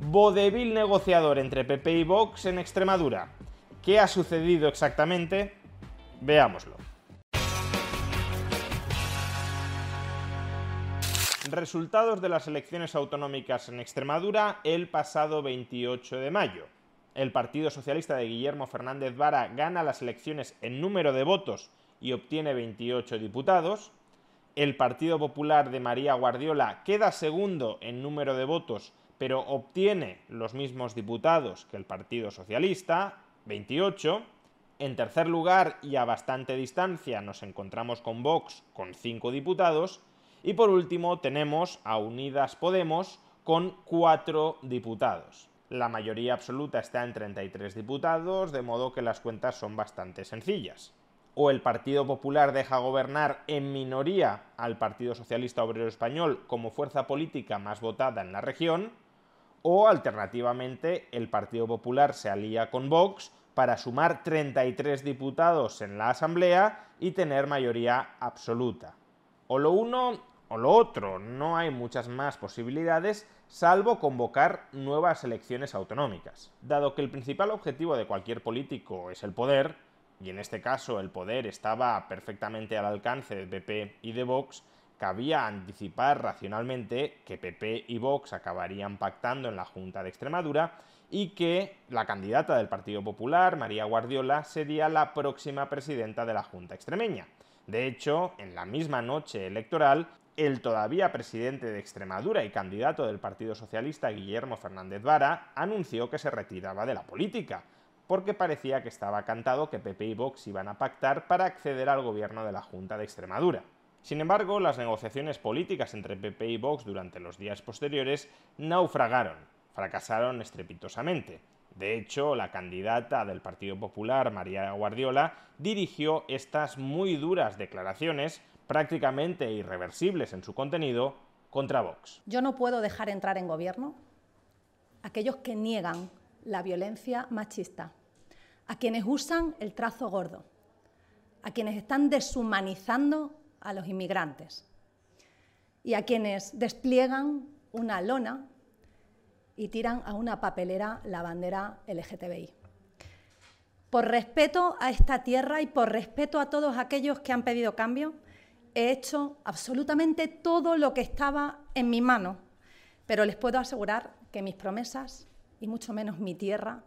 Vodevil negociador entre PP y Vox en Extremadura. ¿Qué ha sucedido exactamente? Veámoslo. Resultados de las elecciones autonómicas en Extremadura el pasado 28 de mayo. El Partido Socialista de Guillermo Fernández Vara gana las elecciones en número de votos y obtiene 28 diputados. El Partido Popular de María Guardiola queda segundo en número de votos, pero obtiene los mismos diputados que el Partido Socialista, 28. En tercer lugar y a bastante distancia nos encontramos con Vox con 5 diputados. Y por último tenemos a Unidas Podemos con cuatro diputados. La mayoría absoluta está en 33 diputados, de modo que las cuentas son bastante sencillas. O el Partido Popular deja gobernar en minoría al Partido Socialista Obrero Español como fuerza política más votada en la región, o alternativamente el Partido Popular se alía con Vox para sumar 33 diputados en la Asamblea y tener mayoría absoluta. O lo uno o lo otro, no hay muchas más posibilidades salvo convocar nuevas elecciones autonómicas. Dado que el principal objetivo de cualquier político es el poder, y en este caso el poder estaba perfectamente al alcance de PP y de Vox, cabía anticipar racionalmente que PP y Vox acabarían pactando en la Junta de Extremadura y que la candidata del Partido Popular, María Guardiola, sería la próxima presidenta de la Junta extremeña. De hecho, en la misma noche electoral, el todavía presidente de Extremadura y candidato del Partido Socialista, Guillermo Fernández Vara, anunció que se retiraba de la política, porque parecía que estaba cantado que PP y Vox iban a pactar para acceder al gobierno de la Junta de Extremadura. Sin embargo, las negociaciones políticas entre PP y Vox durante los días posteriores naufragaron, fracasaron estrepitosamente. De hecho, la candidata del Partido Popular, María Guardiola, dirigió estas muy duras declaraciones prácticamente irreversibles en su contenido, contra Vox. Yo no puedo dejar entrar en gobierno a aquellos que niegan la violencia machista, a quienes usan el trazo gordo, a quienes están deshumanizando a los inmigrantes y a quienes despliegan una lona y tiran a una papelera la bandera LGTBI. Por respeto a esta tierra y por respeto a todos aquellos que han pedido cambio, he hecho absolutamente todo lo que estaba en mi mano, pero les puedo asegurar que mis promesas, y mucho menos mi tierra,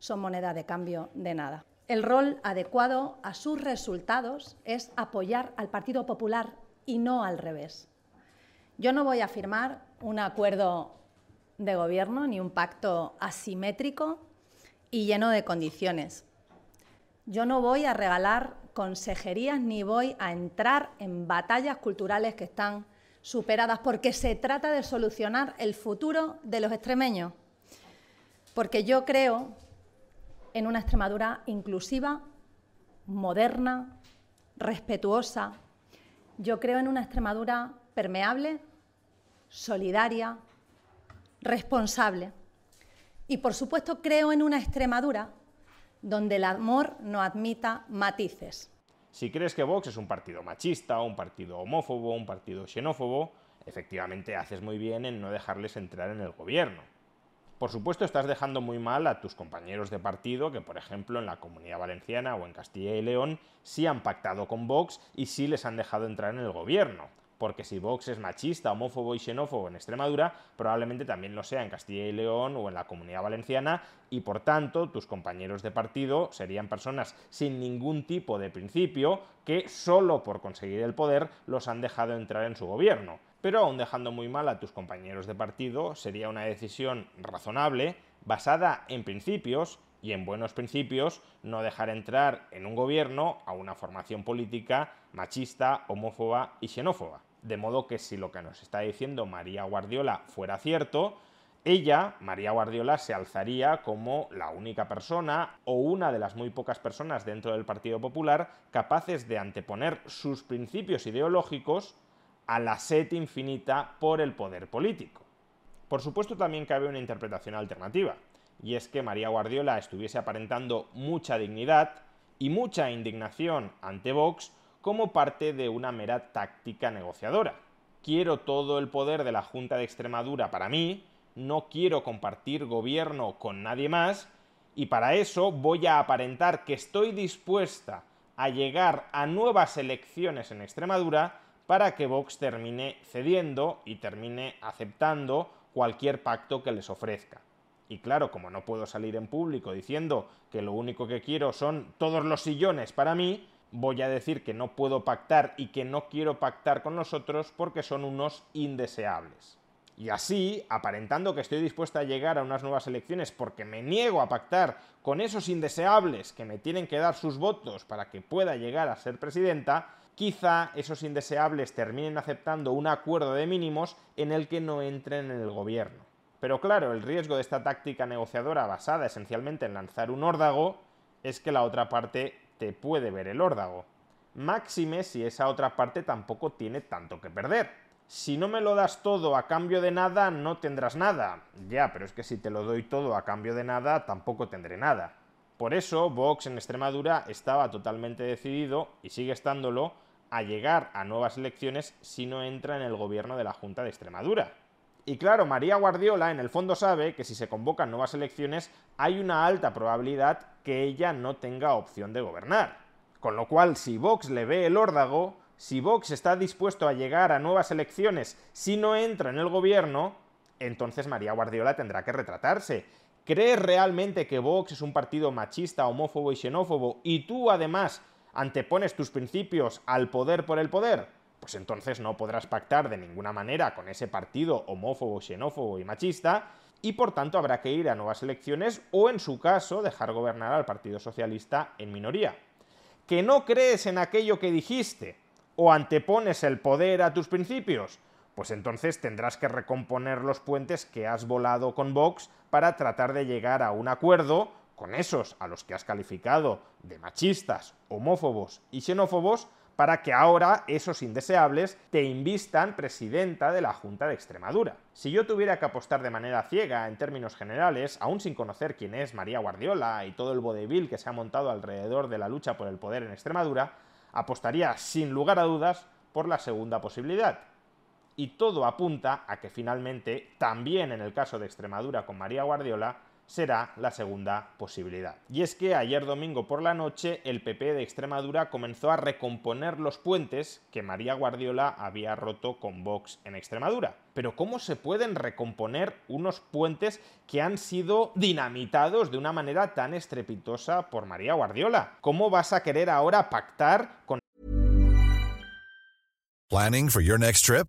son moneda de cambio de nada. El rol adecuado a sus resultados es apoyar al Partido Popular y no al revés. Yo no voy a firmar un acuerdo de gobierno ni un pacto asimétrico y lleno de condiciones. Yo no voy a regalar consejerías ni voy a entrar en batallas culturales que están superadas, porque se trata de solucionar el futuro de los extremeños. Porque yo creo en una Extremadura inclusiva, moderna, respetuosa. Yo creo en una Extremadura permeable, solidaria, responsable. Y por supuesto creo en una Extremadura donde el amor no admita matices. Si crees que Vox es un partido machista, un partido homófobo, un partido xenófobo, efectivamente haces muy bien en no dejarles entrar en el gobierno. Por supuesto, estás dejando muy mal a tus compañeros de partido que, por ejemplo, en la Comunidad Valenciana o en Castilla y León sí han pactado con Vox y sí les han dejado entrar en el gobierno porque si Vox es machista, homófobo y xenófobo en Extremadura, probablemente también lo sea en Castilla y León o en la Comunidad Valenciana, y por tanto tus compañeros de partido serían personas sin ningún tipo de principio que solo por conseguir el poder los han dejado entrar en su gobierno. Pero aún dejando muy mal a tus compañeros de partido, sería una decisión razonable, basada en principios, y en buenos principios no dejar entrar en un gobierno a una formación política machista, homófoba y xenófoba. De modo que si lo que nos está diciendo María Guardiola fuera cierto, ella, María Guardiola, se alzaría como la única persona o una de las muy pocas personas dentro del Partido Popular capaces de anteponer sus principios ideológicos a la sed infinita por el poder político. Por supuesto también cabe una interpretación alternativa, y es que María Guardiola estuviese aparentando mucha dignidad y mucha indignación ante Vox como parte de una mera táctica negociadora. Quiero todo el poder de la Junta de Extremadura para mí, no quiero compartir gobierno con nadie más y para eso voy a aparentar que estoy dispuesta a llegar a nuevas elecciones en Extremadura para que Vox termine cediendo y termine aceptando cualquier pacto que les ofrezca. Y claro, como no puedo salir en público diciendo que lo único que quiero son todos los sillones para mí, voy a decir que no puedo pactar y que no quiero pactar con nosotros porque son unos indeseables. Y así, aparentando que estoy dispuesta a llegar a unas nuevas elecciones porque me niego a pactar con esos indeseables que me tienen que dar sus votos para que pueda llegar a ser presidenta, quizá esos indeseables terminen aceptando un acuerdo de mínimos en el que no entren en el gobierno. Pero claro, el riesgo de esta táctica negociadora basada esencialmente en lanzar un órdago es que la otra parte te puede ver el órdago. Máxime si esa otra parte tampoco tiene tanto que perder si no me lo das todo a cambio de nada, no tendrás nada. Ya, pero es que si te lo doy todo a cambio de nada, tampoco tendré nada. Por eso, Vox en Extremadura estaba totalmente decidido, y sigue estándolo, a llegar a nuevas elecciones si no entra en el gobierno de la Junta de Extremadura. Y claro, María Guardiola en el fondo sabe que si se convocan nuevas elecciones hay una alta probabilidad que ella no tenga opción de gobernar. Con lo cual, si Vox le ve el órdago, si Vox está dispuesto a llegar a nuevas elecciones si no entra en el gobierno, entonces María Guardiola tendrá que retratarse. ¿Crees realmente que Vox es un partido machista, homófobo y xenófobo y tú además antepones tus principios al poder por el poder? Pues entonces no podrás pactar de ninguna manera con ese partido homófobo, xenófobo y machista y por tanto habrá que ir a nuevas elecciones o en su caso dejar gobernar al Partido Socialista en minoría. ¿Que no crees en aquello que dijiste? o antepones el poder a tus principios, pues entonces tendrás que recomponer los puentes que has volado con Vox para tratar de llegar a un acuerdo con esos a los que has calificado de machistas, homófobos y xenófobos, para que ahora esos indeseables te invistan presidenta de la Junta de Extremadura. Si yo tuviera que apostar de manera ciega en términos generales, aún sin conocer quién es María Guardiola y todo el vodevil que se ha montado alrededor de la lucha por el poder en Extremadura, apostaría sin lugar a dudas por la segunda posibilidad. Y todo apunta a que finalmente, también en el caso de Extremadura con María Guardiola, será la segunda posibilidad. Y es que ayer domingo por la noche el PP de Extremadura comenzó a recomponer los puentes que María Guardiola había roto con Vox en Extremadura. Pero ¿cómo se pueden recomponer unos puentes que han sido dinamitados de una manera tan estrepitosa por María Guardiola? ¿Cómo vas a querer ahora pactar con... For your next trip?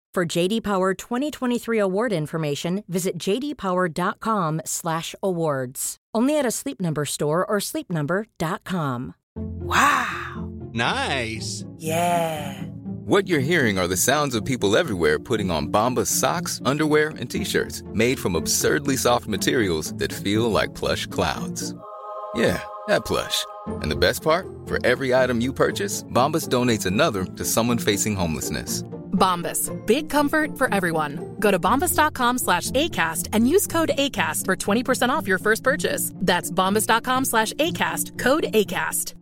For JD Power 2023 award information, visit jdpower.com/awards. Only at a Sleep Number store or sleepnumber.com. Wow. Nice. Yeah. What you're hearing are the sounds of people everywhere putting on Bombas socks, underwear, and t-shirts made from absurdly soft materials that feel like plush clouds. Yeah, that plush. And the best part, for every item you purchase, Bombas donates another to someone facing homelessness. Bombas. Big comfort for everyone. Go to bombas.com slash ACAST and use code ACAST for 20% off your first purchase. That's bombas.com slash ACAST. Code ACAST.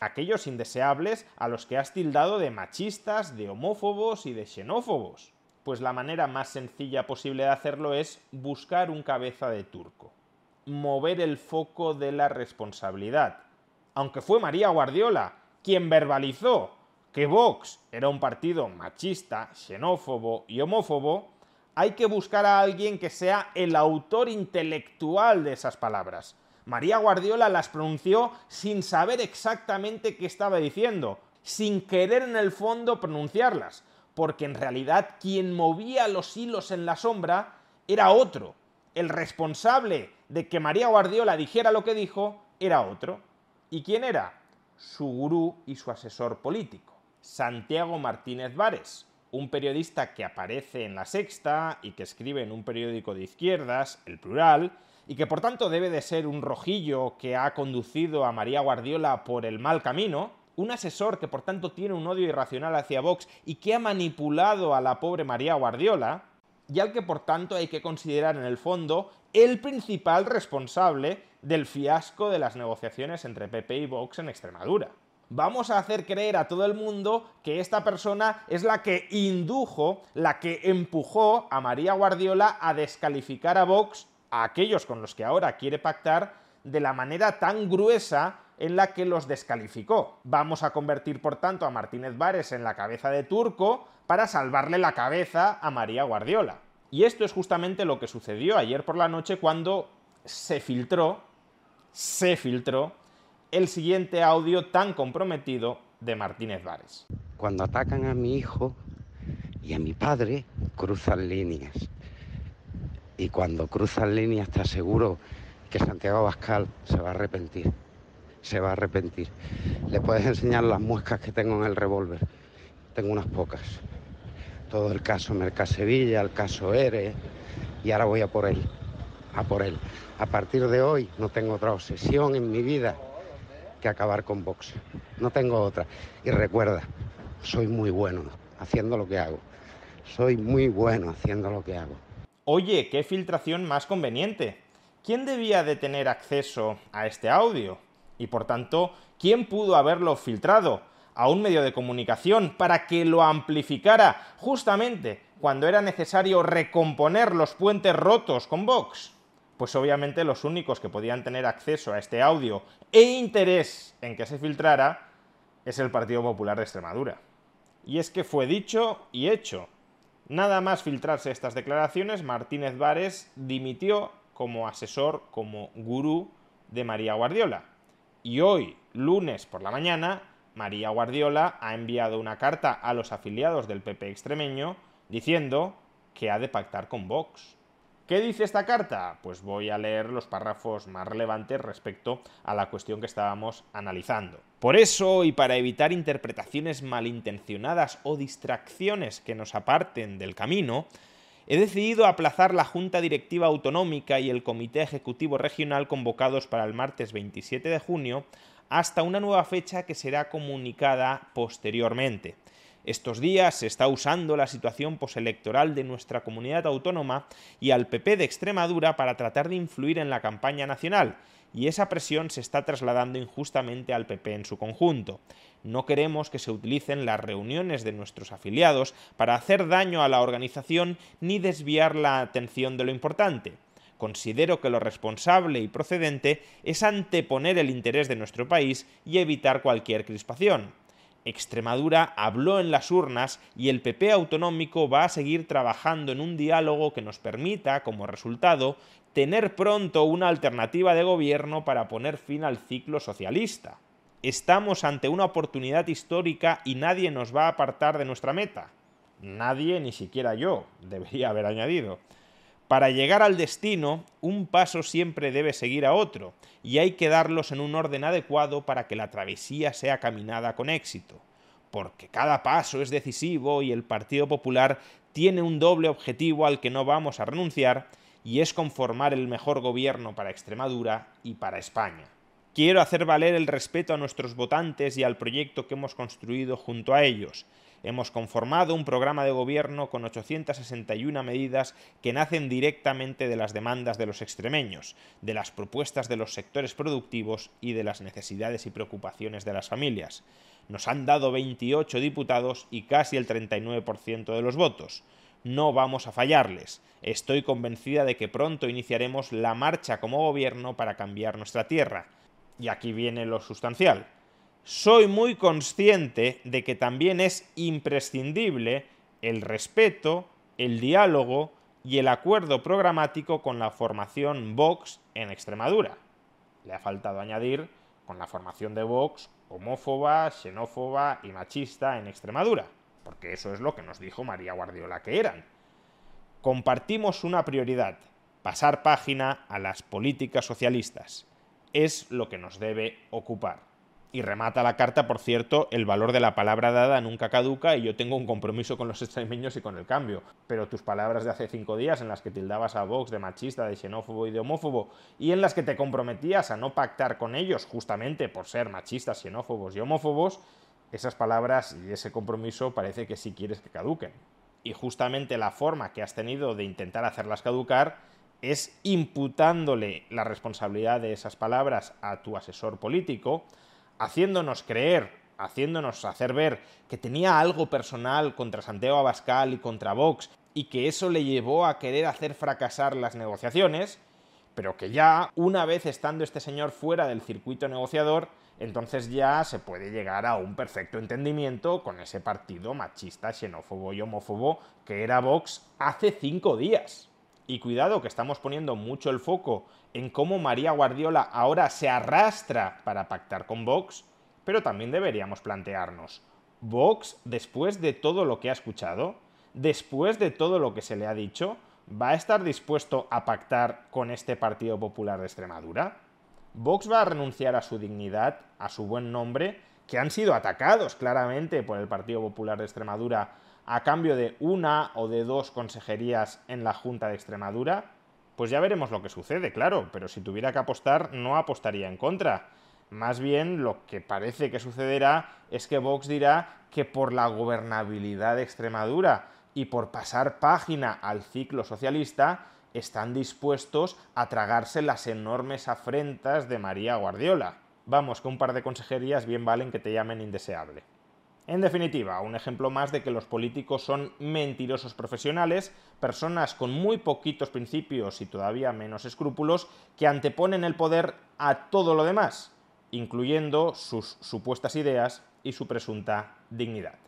Aquellos indeseables a los que has tildado de machistas, de homófobos y de xenófobos. Pues la manera más sencilla posible de hacerlo es buscar un cabeza de turco. Mover el foco de la responsabilidad. Aunque fue María Guardiola quien verbalizó que Vox era un partido machista, xenófobo y homófobo, hay que buscar a alguien que sea el autor intelectual de esas palabras. María Guardiola las pronunció sin saber exactamente qué estaba diciendo, sin querer en el fondo pronunciarlas, porque en realidad quien movía los hilos en la sombra era otro. El responsable de que María Guardiola dijera lo que dijo era otro. ¿Y quién era? Su gurú y su asesor político. Santiago Martínez Vares, un periodista que aparece en La Sexta y que escribe en un periódico de izquierdas, El Plural, y que por tanto debe de ser un rojillo que ha conducido a María Guardiola por el mal camino, un asesor que por tanto tiene un odio irracional hacia Vox y que ha manipulado a la pobre María Guardiola, y al que por tanto hay que considerar en el fondo el principal responsable del fiasco de las negociaciones entre PP y Vox en Extremadura vamos a hacer creer a todo el mundo que esta persona es la que indujo, la que empujó a María Guardiola a descalificar a Vox, a aquellos con los que ahora quiere pactar, de la manera tan gruesa en la que los descalificó. Vamos a convertir, por tanto, a Martínez Vares en la cabeza de Turco para salvarle la cabeza a María Guardiola. Y esto es justamente lo que sucedió ayer por la noche cuando se filtró, se filtró el siguiente audio tan comprometido de Martínez Vares. Cuando atacan a mi hijo y a mi padre, cruzan líneas. Y cuando cruzan líneas, te aseguro que Santiago Bascal se va a arrepentir. Se va a arrepentir. Le puedes enseñar las muescas que tengo en el revólver. Tengo unas pocas. Todo el caso Mercasevilla, el caso Ere, y ahora voy a por él. A por él. A partir de hoy no tengo otra obsesión en mi vida que acabar con Vox. No tengo otra. Y recuerda, soy muy bueno haciendo lo que hago. Soy muy bueno haciendo lo que hago. Oye, qué filtración más conveniente. ¿Quién debía de tener acceso a este audio? Y por tanto, ¿quién pudo haberlo filtrado a un medio de comunicación para que lo amplificara justamente cuando era necesario recomponer los puentes rotos con Vox? Pues obviamente los únicos que podían tener acceso a este audio e interés en que se filtrara es el Partido Popular de Extremadura. Y es que fue dicho y hecho. Nada más filtrarse estas declaraciones, Martínez Vares dimitió como asesor, como gurú de María Guardiola. Y hoy, lunes por la mañana, María Guardiola ha enviado una carta a los afiliados del PP extremeño diciendo que ha de pactar con Vox. ¿Qué dice esta carta? Pues voy a leer los párrafos más relevantes respecto a la cuestión que estábamos analizando. Por eso, y para evitar interpretaciones malintencionadas o distracciones que nos aparten del camino, he decidido aplazar la Junta Directiva Autonómica y el Comité Ejecutivo Regional convocados para el martes 27 de junio hasta una nueva fecha que será comunicada posteriormente. Estos días se está usando la situación postelectoral de nuestra comunidad autónoma y al PP de Extremadura para tratar de influir en la campaña nacional, y esa presión se está trasladando injustamente al PP en su conjunto. No queremos que se utilicen las reuniones de nuestros afiliados para hacer daño a la organización ni desviar la atención de lo importante. Considero que lo responsable y procedente es anteponer el interés de nuestro país y evitar cualquier crispación. Extremadura habló en las urnas y el PP autonómico va a seguir trabajando en un diálogo que nos permita, como resultado, tener pronto una alternativa de gobierno para poner fin al ciclo socialista. Estamos ante una oportunidad histórica y nadie nos va a apartar de nuestra meta. Nadie, ni siquiera yo, debería haber añadido. Para llegar al destino, un paso siempre debe seguir a otro, y hay que darlos en un orden adecuado para que la travesía sea caminada con éxito. Porque cada paso es decisivo y el Partido Popular tiene un doble objetivo al que no vamos a renunciar, y es conformar el mejor gobierno para Extremadura y para España. Quiero hacer valer el respeto a nuestros votantes y al proyecto que hemos construido junto a ellos. Hemos conformado un programa de gobierno con 861 medidas que nacen directamente de las demandas de los extremeños, de las propuestas de los sectores productivos y de las necesidades y preocupaciones de las familias. Nos han dado 28 diputados y casi el 39% de los votos. No vamos a fallarles. Estoy convencida de que pronto iniciaremos la marcha como gobierno para cambiar nuestra tierra. Y aquí viene lo sustancial soy muy consciente de que también es imprescindible el respeto, el diálogo y el acuerdo programático con la formación Vox en Extremadura. Le ha faltado añadir con la formación de Vox homófoba, xenófoba y machista en Extremadura, porque eso es lo que nos dijo María Guardiola que eran. Compartimos una prioridad, pasar página a las políticas socialistas. Es lo que nos debe ocupar. Y remata la carta, por cierto, el valor de la palabra dada nunca caduca y yo tengo un compromiso con los extremeños y con el cambio. Pero tus palabras de hace cinco días en las que tildabas a Vox de machista, de xenófobo y de homófobo y en las que te comprometías a no pactar con ellos justamente por ser machistas, xenófobos y homófobos, esas palabras y ese compromiso parece que sí quieres que caduquen. Y justamente la forma que has tenido de intentar hacerlas caducar es imputándole la responsabilidad de esas palabras a tu asesor político, haciéndonos creer, haciéndonos hacer ver que tenía algo personal contra Santiago Abascal y contra Vox y que eso le llevó a querer hacer fracasar las negociaciones, pero que ya, una vez estando este señor fuera del circuito negociador, entonces ya se puede llegar a un perfecto entendimiento con ese partido machista, xenófobo y homófobo que era Vox hace cinco días. Y cuidado que estamos poniendo mucho el foco en cómo María Guardiola ahora se arrastra para pactar con Vox, pero también deberíamos plantearnos, ¿Vox, después de todo lo que ha escuchado, después de todo lo que se le ha dicho, va a estar dispuesto a pactar con este Partido Popular de Extremadura? ¿Vox va a renunciar a su dignidad, a su buen nombre, que han sido atacados claramente por el Partido Popular de Extremadura a cambio de una o de dos consejerías en la Junta de Extremadura, pues ya veremos lo que sucede, claro, pero si tuviera que apostar, no apostaría en contra. Más bien lo que parece que sucederá es que Vox dirá que por la gobernabilidad de Extremadura y por pasar página al ciclo socialista, están dispuestos a tragarse las enormes afrentas de María Guardiola. Vamos, que un par de consejerías bien valen que te llamen indeseable. En definitiva, un ejemplo más de que los políticos son mentirosos profesionales, personas con muy poquitos principios y todavía menos escrúpulos, que anteponen el poder a todo lo demás, incluyendo sus supuestas ideas y su presunta dignidad.